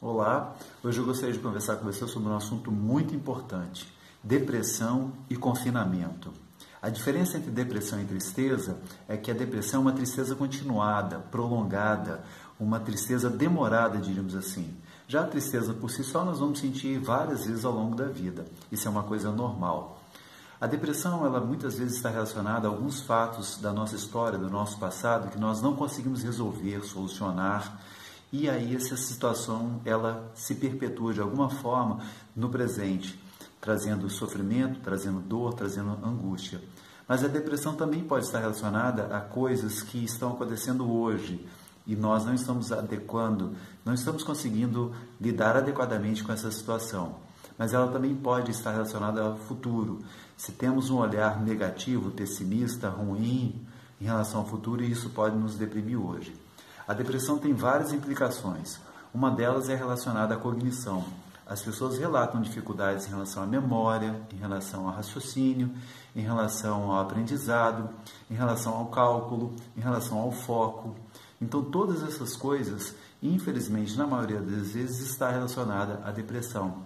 Olá, hoje eu gostaria de conversar com você sobre um assunto muito importante: depressão e confinamento. A diferença entre depressão e tristeza é que a depressão é uma tristeza continuada, prolongada, uma tristeza demorada, diríamos assim. Já a tristeza por si só nós vamos sentir várias vezes ao longo da vida. Isso é uma coisa normal. A depressão, ela muitas vezes está relacionada a alguns fatos da nossa história, do nosso passado, que nós não conseguimos resolver, solucionar e aí essa situação ela se perpetua de alguma forma no presente, trazendo sofrimento, trazendo dor, trazendo angústia. Mas a depressão também pode estar relacionada a coisas que estão acontecendo hoje e nós não estamos adequando, não estamos conseguindo lidar adequadamente com essa situação. Mas ela também pode estar relacionada ao futuro. Se temos um olhar negativo, pessimista, ruim em relação ao futuro, isso pode nos deprimir hoje. A depressão tem várias implicações. Uma delas é relacionada à cognição. As pessoas relatam dificuldades em relação à memória, em relação ao raciocínio, em relação ao aprendizado, em relação ao cálculo, em relação ao foco. Então, todas essas coisas, infelizmente, na maioria das vezes, está relacionada à depressão.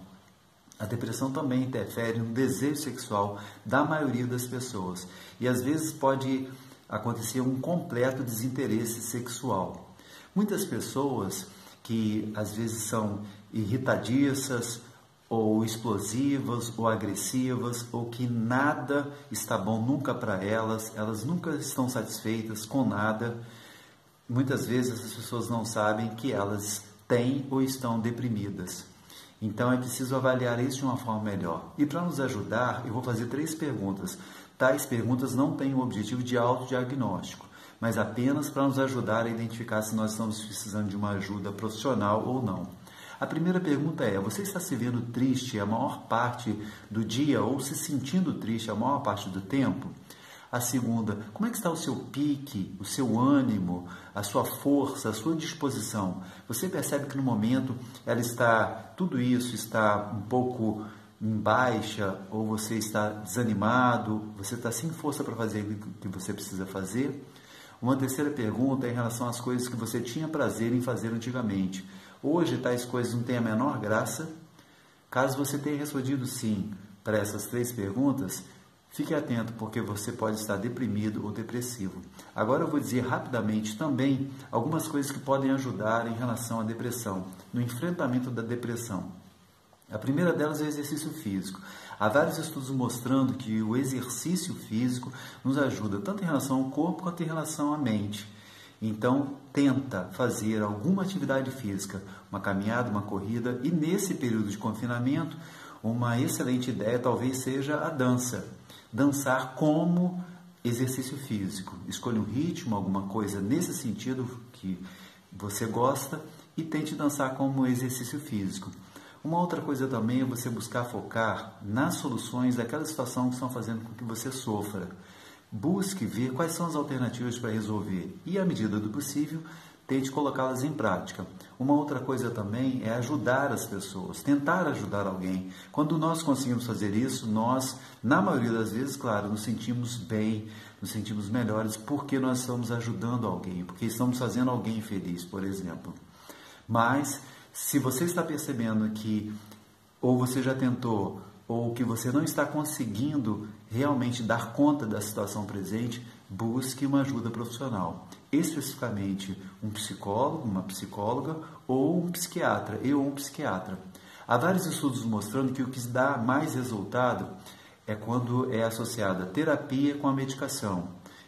A depressão também interfere no desejo sexual da maioria das pessoas e às vezes pode acontecer um completo desinteresse sexual. Muitas pessoas que às vezes são irritadiças ou explosivas ou agressivas ou que nada está bom nunca para elas, elas nunca estão satisfeitas com nada. Muitas vezes as pessoas não sabem que elas têm ou estão deprimidas. Então é preciso avaliar isso de uma forma melhor. E para nos ajudar, eu vou fazer três perguntas. Tais perguntas não têm o objetivo de autodiagnóstico mas apenas para nos ajudar a identificar se nós estamos precisando de uma ajuda profissional ou não. A primeira pergunta é: você está se vendo triste a maior parte do dia ou se sentindo triste a maior parte do tempo? A segunda, como é que está o seu pique, o seu ânimo, a sua força, a sua disposição? Você percebe que no momento ela está, tudo isso está um pouco em baixa, ou você está desanimado, você está sem força para fazer o que você precisa fazer? Uma terceira pergunta é em relação às coisas que você tinha prazer em fazer antigamente. Hoje, tais coisas não têm a menor graça? Caso você tenha respondido sim para essas três perguntas, fique atento porque você pode estar deprimido ou depressivo. Agora eu vou dizer rapidamente também algumas coisas que podem ajudar em relação à depressão, no enfrentamento da depressão. A primeira delas é o exercício físico. Há vários estudos mostrando que o exercício físico nos ajuda tanto em relação ao corpo quanto em relação à mente. Então, tenta fazer alguma atividade física, uma caminhada, uma corrida, e nesse período de confinamento, uma excelente ideia talvez seja a dança. Dançar como exercício físico. Escolha um ritmo, alguma coisa nesse sentido que você gosta e tente dançar como exercício físico. Uma outra coisa também é você buscar focar nas soluções daquela situação que estão fazendo com que você sofra. Busque ver quais são as alternativas para resolver e, à medida do possível, tente colocá-las em prática. Uma outra coisa também é ajudar as pessoas, tentar ajudar alguém. Quando nós conseguimos fazer isso, nós, na maioria das vezes, claro, nos sentimos bem, nos sentimos melhores porque nós estamos ajudando alguém, porque estamos fazendo alguém feliz, por exemplo. Mas se você está percebendo que ou você já tentou ou que você não está conseguindo realmente dar conta da situação presente, busque uma ajuda profissional, especificamente um psicólogo, uma psicóloga ou um psiquiatra, e ou um psiquiatra. Há vários estudos mostrando que o que dá mais resultado é quando é associada terapia com a medicação.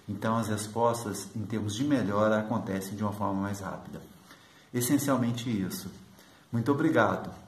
Então as respostas em termos de melhora acontecem de uma forma mais rápida. Essencialmente isso. Muito obrigado.